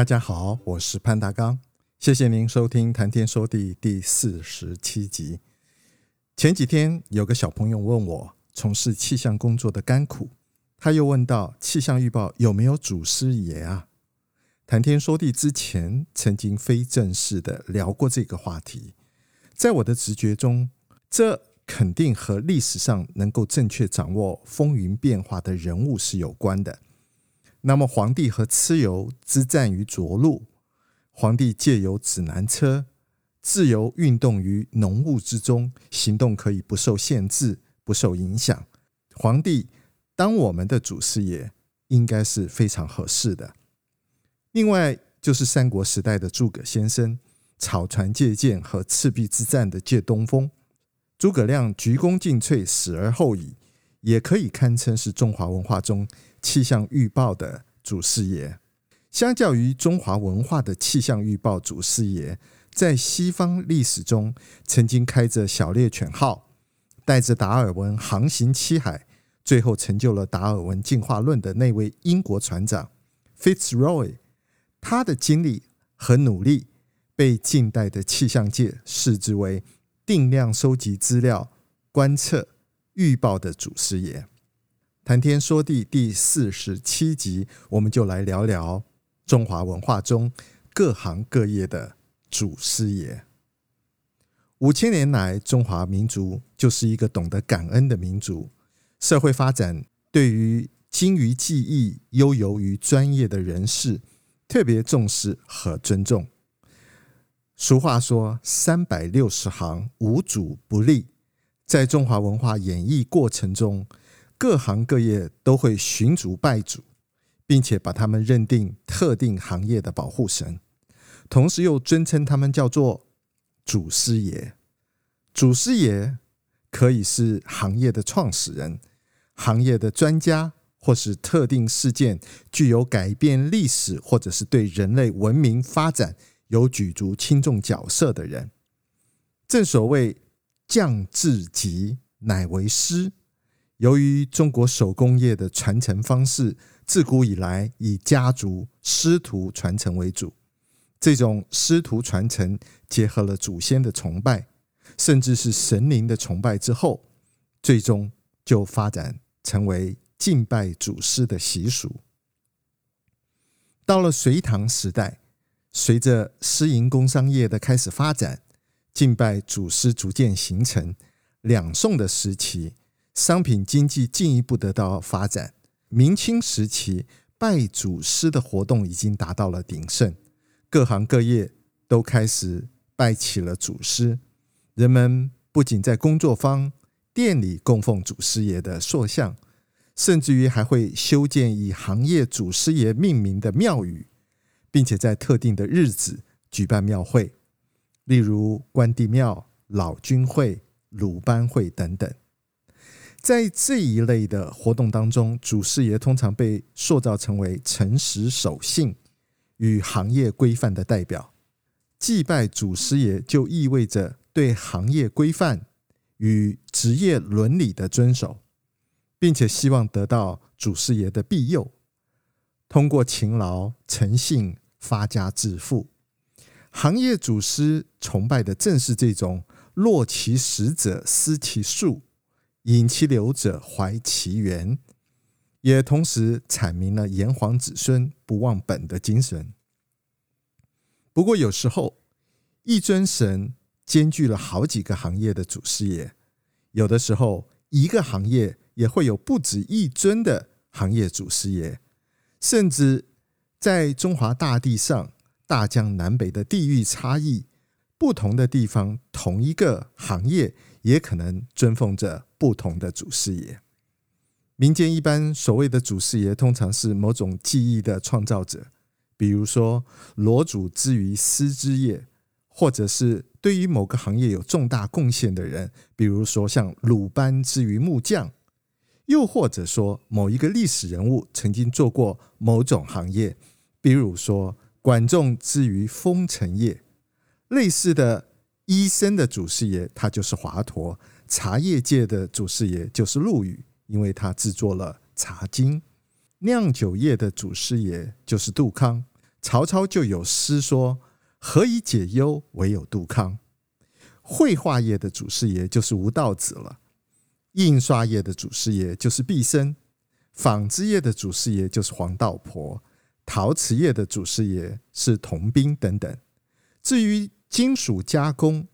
大家好，我是潘大刚，谢谢您收听《谈天说地》第四十七集。前几天有个小朋友问我从事气象工作的甘苦，他又问到气象预报有没有祖师爷啊？谈天说地之前曾经非正式的聊过这个话题，在我的直觉中，这肯定和历史上能够正确掌握风云变化的人物是有关的。那么，皇帝和蚩尤之战于涿鹿，皇帝借由指南车自由运动于浓雾之中，行动可以不受限制、不受影响。皇帝当我们的祖师爷，应该是非常合适的。另外，就是三国时代的诸葛先生，草船借箭和赤壁之战的借东风，诸葛亮鞠躬尽瘁，死而后已，也可以堪称是中华文化中。气象预报的祖师爷，相较于中华文化的气象预报祖师爷，在西方历史中曾经开着小猎犬号，带着达尔文航行七海，最后成就了达尔文进化论的那位英国船长 Fitzroy，他的经历和努力被近代的气象界视之为定量收集资料、观测预报的祖师爷。谈天说地第四十七集，我们就来聊聊中华文化中各行各业的祖师爷。五千年来，中华民族就是一个懂得感恩的民族。社会发展对于精于技艺、悠游于专业的人士特别重视和尊重。俗话说：“三百六十行，无主不立。”在中华文化演绎过程中，各行各业都会寻祖拜祖，并且把他们认定特定行业的保护神，同时又尊称他们叫做祖师爷。祖师爷可以是行业的创始人、行业的专家，或是特定事件具有改变历史，或者是对人类文明发展有举足轻重角色的人。正所谓匠至极，乃为师。由于中国手工业的传承方式自古以来以家族师徒传承为主，这种师徒传承结合了祖先的崇拜，甚至是神灵的崇拜之后，最终就发展成为敬拜祖师的习俗。到了隋唐时代，随着私营工商业的开始发展，敬拜祖师逐渐形成。两宋的时期。商品经济进一步得到发展。明清时期，拜祖师的活动已经达到了鼎盛，各行各业都开始拜起了祖师。人们不仅在工作坊、店里供奉祖师爷的塑像，甚至于还会修建以行业祖师爷命名的庙宇，并且在特定的日子举办庙会，例如关帝庙、老君会、鲁班会等等。在这一类的活动当中，祖师爷通常被塑造成为诚实守信与行业规范的代表。祭拜祖师爷就意味着对行业规范与职业伦理的遵守，并且希望得到祖师爷的庇佑，通过勤劳诚信发家致富。行业祖师崇拜的正是这种落其实者思其术。引其流者怀其源，也同时阐明了炎黄子孙不忘本的精神。不过，有时候一尊神兼具了好几个行业的祖师爷，有的时候一个行业也会有不止一尊的行业祖师爷，甚至在中华大地上大江南北的地域差异，不同的地方同一个行业。也可能尊奉着不同的祖师爷。民间一般所谓的祖师爷，通常是某种技艺的创造者，比如说罗祖之于丝织业，或者是对于某个行业有重大贡献的人，比如说像鲁班之于木匠，又或者说某一个历史人物曾经做过某种行业，比如说管仲之于封尘业。类似的医生的祖师爷，他就是华佗；茶叶界的祖师爷就是陆羽，因为他制作了《茶经》；酿酒业的祖师爷就是杜康。曹操就有诗说：“何以解忧，唯有杜康。”绘画业的祖师爷就是吴道子了；印刷业的祖师爷就是毕生；纺织业的祖师爷就是黄道婆；陶瓷业的祖师爷是铜宾等等。至于金属加工、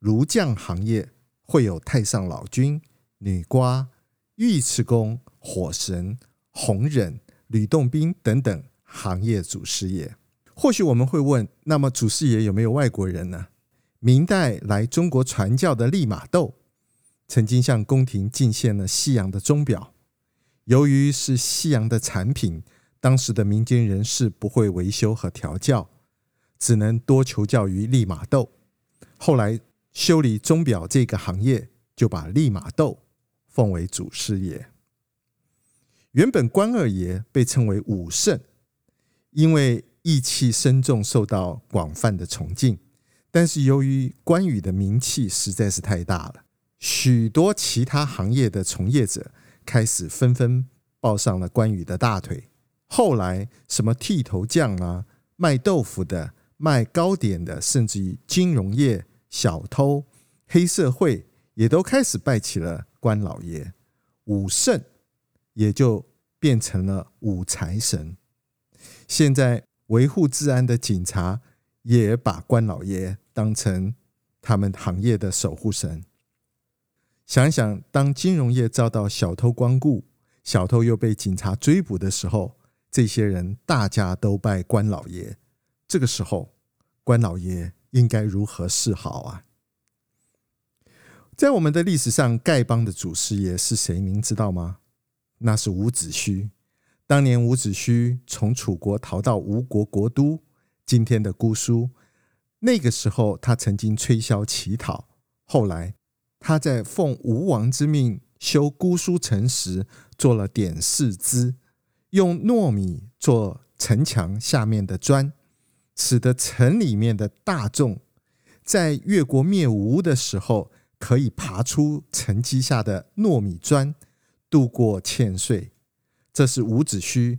炉匠行业会有太上老君、女娲、尉迟恭、火神、红忍、吕洞宾等等行业祖师爷。或许我们会问：那么祖师爷有没有外国人呢？明代来中国传教的利玛窦曾经向宫廷进献了西洋的钟表，由于是西洋的产品，当时的民间人士不会维修和调教。只能多求教于利玛窦。后来修理钟表这个行业，就把利玛窦奉为祖师爷。原本关二爷被称为武圣，因为义气深重，受到广泛的崇敬。但是由于关羽的名气实在是太大了，许多其他行业的从业者开始纷纷抱上了关羽的大腿。后来什么剃头匠啊，卖豆腐的。卖糕点的，甚至于金融业、小偷、黑社会，也都开始拜起了关老爷。武圣也就变成了武财神。现在维护治安的警察也把关老爷当成他们行业的守护神。想想，当金融业遭到小偷光顾，小偷又被警察追捕的时候，这些人大家都拜关老爷。这个时候，关老爷应该如何是好啊？在我们的历史上，丐帮的祖师爷是谁？您知道吗？那是伍子胥。当年伍子胥从楚国逃到吴国国都，今天的姑苏。那个时候，他曾经吹箫乞讨。后来，他在奉吴王之命修姑苏城时，做了点视兹。用糯米做城墙下面的砖，使得城里面的大众在越国灭吴的时候，可以爬出城基下的糯米砖，度过欠税。这是伍子胥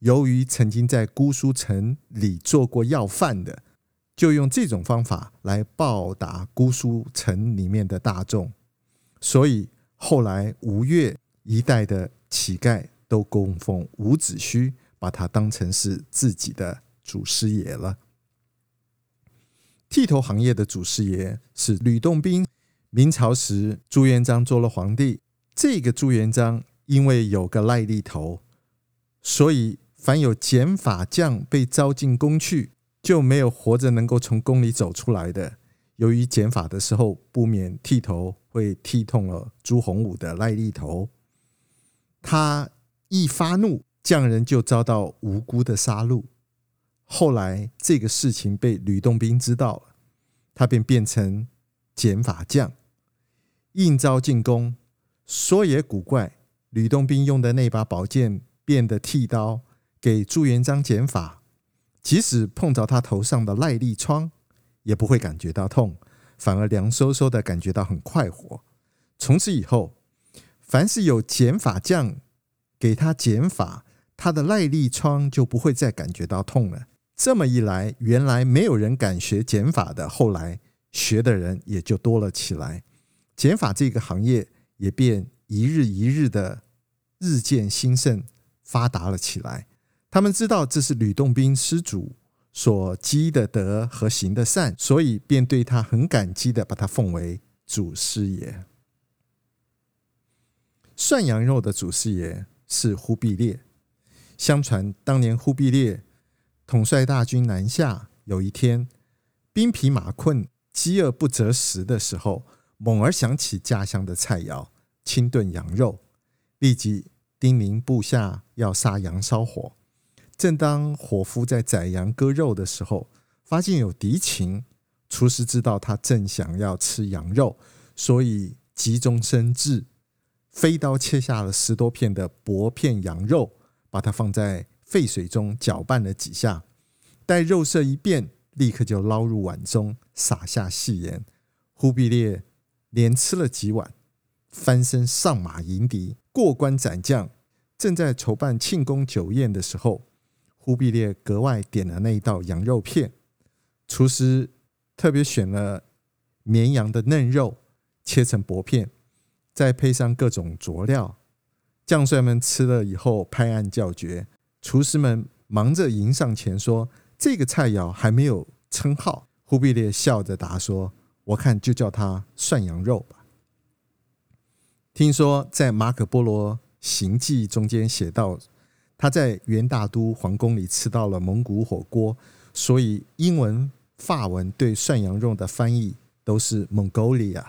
由于曾经在姑苏城里做过要饭的，就用这种方法来报答姑苏城里面的大众。所以后来吴越一带的乞丐都供奉伍子胥，把他当成是自己的祖师爷了。剃头行业的祖师爷是吕洞宾。明朝时，朱元璋做了皇帝，这个朱元璋因为有个癞痢头，所以凡有剪发匠被招进宫去，就没有活着能够从宫里走出来的。由于剪发的时候不免剃头，会剃痛了朱洪武的癞痢头，他一发怒，匠人就遭到无辜的杀戮。后来这个事情被吕洞宾知道了，他便变成减法匠，应召进宫。说也古怪，吕洞宾用的那把宝剑变的剃刀，给朱元璋减法，即使碰着他头上的癞痢疮，也不会感觉到痛，反而凉飕飕的感觉到很快活。从此以后，凡是有减法匠给他减法，他的耐力疮就不会再感觉到痛了。这么一来，原来没有人敢学减法的，后来学的人也就多了起来。减法这个行业也便一日一日的日渐兴盛发达了起来。他们知道这是吕洞宾师祖所积的德和行的善，所以便对他很感激的把他奉为祖师爷。涮羊肉的祖师爷是忽必烈。相传当年忽必烈。统帅大军南下，有一天兵疲马困、饥饿不择食的时候，猛而想起家乡的菜肴——清炖羊肉，立即叮咛部下要杀羊烧火。正当伙夫在宰羊割肉的时候，发现有敌情，厨师知道他正想要吃羊肉，所以急中生智，飞刀切下了十多片的薄片羊肉，把它放在沸水中搅拌了几下，待肉色一变，立刻就捞入碗中，撒下细盐。忽必烈连吃了几碗，翻身上马迎敌，过关斩将。正在筹办庆功酒宴的时候，忽必烈格外点了那一道羊肉片。厨师特别选了绵羊的嫩肉，切成薄片，再配上各种佐料。将帅们吃了以后拍案叫绝，厨师们忙着迎上前说：“这个菜肴还没有称号。”忽必烈笑着答说：“我看就叫它涮羊肉吧。”听说在马可波罗行记中间写到，他在元大都皇宫里吃到了蒙古火锅，所以英文、法文对涮羊肉的翻译都是 Mongolia。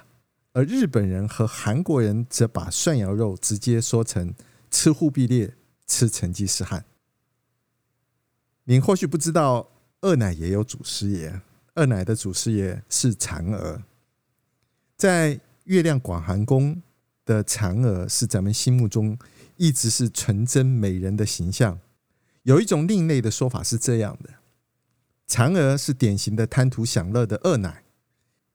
而日本人和韩国人则把涮羊肉直接说成吃忽必烈，吃成吉思汗。您或许不知道，二奶也有祖师爷。二奶的祖师爷是嫦娥，在月亮广寒宫的嫦娥是咱们心目中一直是纯真美人的形象。有一种另类的说法是这样的：嫦娥是典型的贪图享乐的二奶，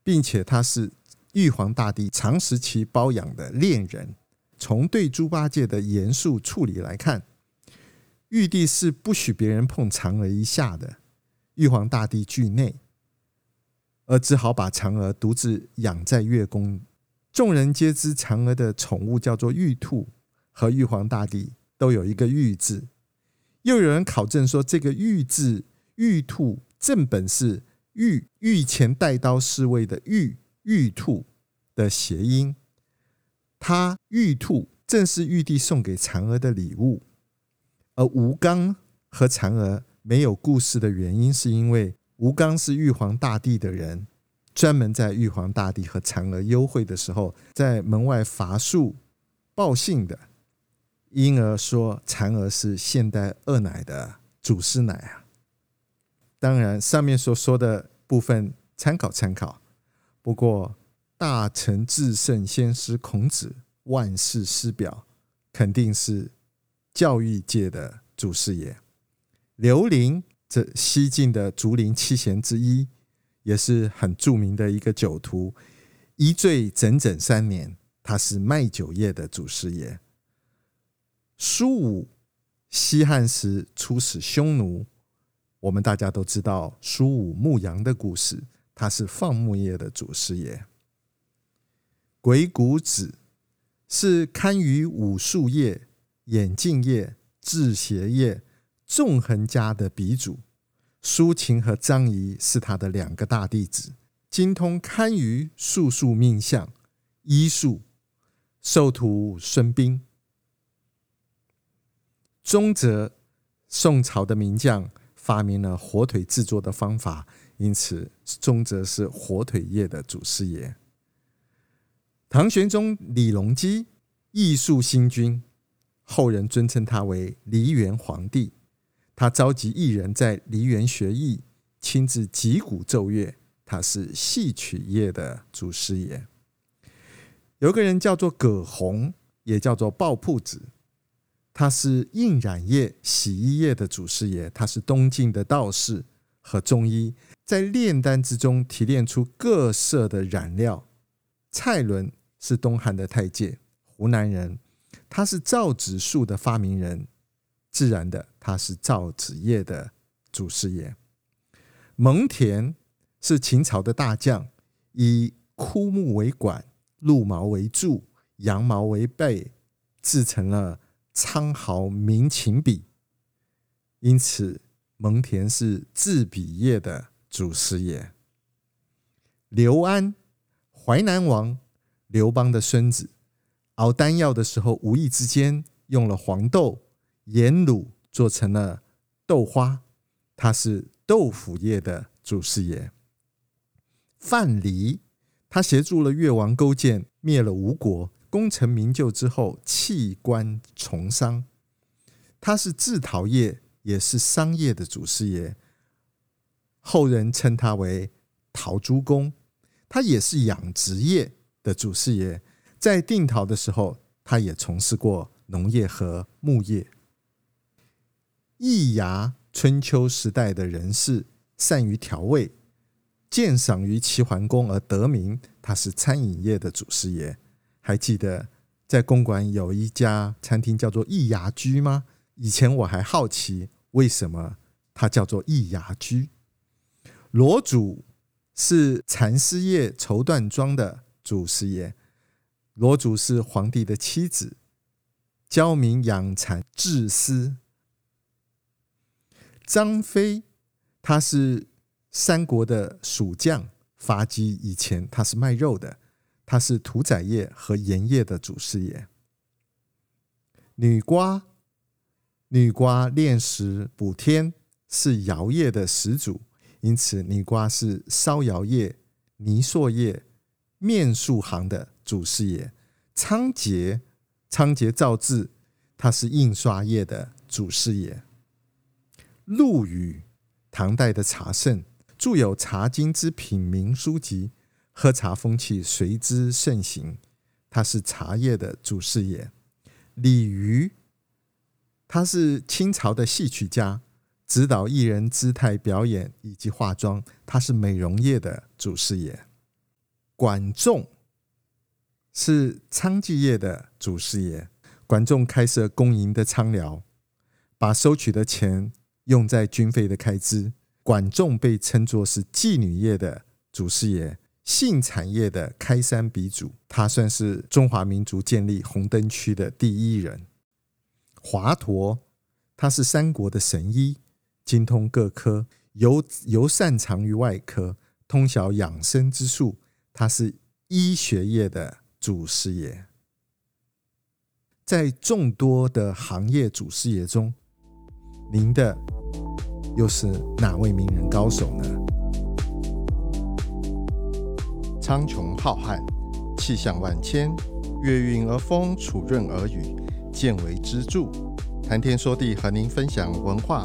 并且她是。玉皇大帝长时期包养的恋人，从对猪八戒的严肃处理来看，玉帝是不许别人碰嫦娥一下的。玉皇大帝惧内，而只好把嫦娥独自养在月宫。众人皆知嫦娥的宠物叫做玉兔，和玉皇大帝都有一个玉字。又有人考证说，这个玉字玉兔正本是玉御前带刀侍卫的玉。玉兔的谐音，他玉兔正是玉帝送给嫦娥的礼物。而吴刚和嫦娥没有故事的原因，是因为吴刚是玉皇大帝的人，专门在玉皇大帝和嫦娥幽会的时候，在门外伐树报信的，因而说嫦娥是现代二奶的祖师奶啊。当然，上面所说的部分参考参考。不过，大成至圣先师孔子万世师表，肯定是教育界的祖师爷。刘伶这西晋的竹林七贤之一，也是很著名的一个酒徒，一醉整整三年。他是卖酒业的祖师爷。苏武西汉时出使匈奴，我们大家都知道苏武牧羊的故事。他是放牧业的祖师爷，鬼谷子是堪舆武术业、眼镜业、制鞋业纵横家的鼻祖。苏秦和张仪是他的两个大弟子，精通堪舆、术数、命相、医术，授徒孙膑。宗泽，宋朝的名将，发明了火腿制作的方法。因此，宗泽是火腿业的祖师爷。唐玄宗李隆基艺术新君，后人尊称他为梨园皇帝。他召集艺人在梨园学艺，亲自击鼓奏乐。他是戏曲业的祖师爷。有个人叫做葛洪，也叫做鲍朴子，他是印染业、洗衣业的祖师爷。他是东晋的道士和中医。在炼丹之中提炼出各色的染料。蔡伦是东汉的太监，湖南人，他是造纸术的发明人，自然的他是造纸业的祖师爷。蒙恬是秦朝的大将，以枯木为管，鹿毛为柱，羊毛为背，制成了苍毫明秦笔，因此蒙恬是制笔业的。祖师爷刘安，淮南王刘邦的孙子，熬丹药的时候，无意之间用了黄豆盐卤做成了豆花，他是豆腐业的祖师爷。范蠡，他协助了越王勾践灭了吴国，功成名就之后弃官从商。他是制陶业，也是商业的祖师爷。后人称他为陶朱公。他也是养殖业的祖师爷。在定陶的时候，他也从事过农业和牧业。易牙，春秋时代的人士，善于调味。鉴赏于齐桓公而得名，他是餐饮业的祖师爷。还记得在公馆有一家餐厅叫做易牙居吗？以前我还好奇为什么它叫做易牙居。罗祖是蚕丝业绸缎庄的祖师爷。罗祖是皇帝的妻子，教民养蚕制丝。张飞，他是。三国的蜀将发迹以前，他是卖肉的，他是屠宰业和盐业的祖师爷。女娲，女娲炼石补天，是窑业的始祖，因此女娲是烧窑业、泥塑业、面塑行的祖师爷。仓颉，仓颉造字，他是印刷业的祖师爷。陆羽，唐代的茶圣。著有《茶经》之品茗书籍，喝茶风气随之盛行。他是茶叶的祖师爷。李渔，他是清朝的戏曲家，指导艺人姿态表演以及化妆。他是美容业的祖师爷。管仲是娼妓业的祖师爷。管仲开设公营的娼寮，把收取的钱用在军费的开支。管仲被称作是妓女业的祖师爷，性产业的开山鼻祖，他算是中华民族建立红灯区的第一人。华佗，他是三国的神医，精通各科，尤尤擅长于外科，通晓养生之术，他是医学业的祖师爷。在众多的行业祖师爷中，您的。又是哪位名人高手呢？苍穹浩瀚，气象万千，月运而风，础润而雨，见为支柱。谈天说地，和您分享文化、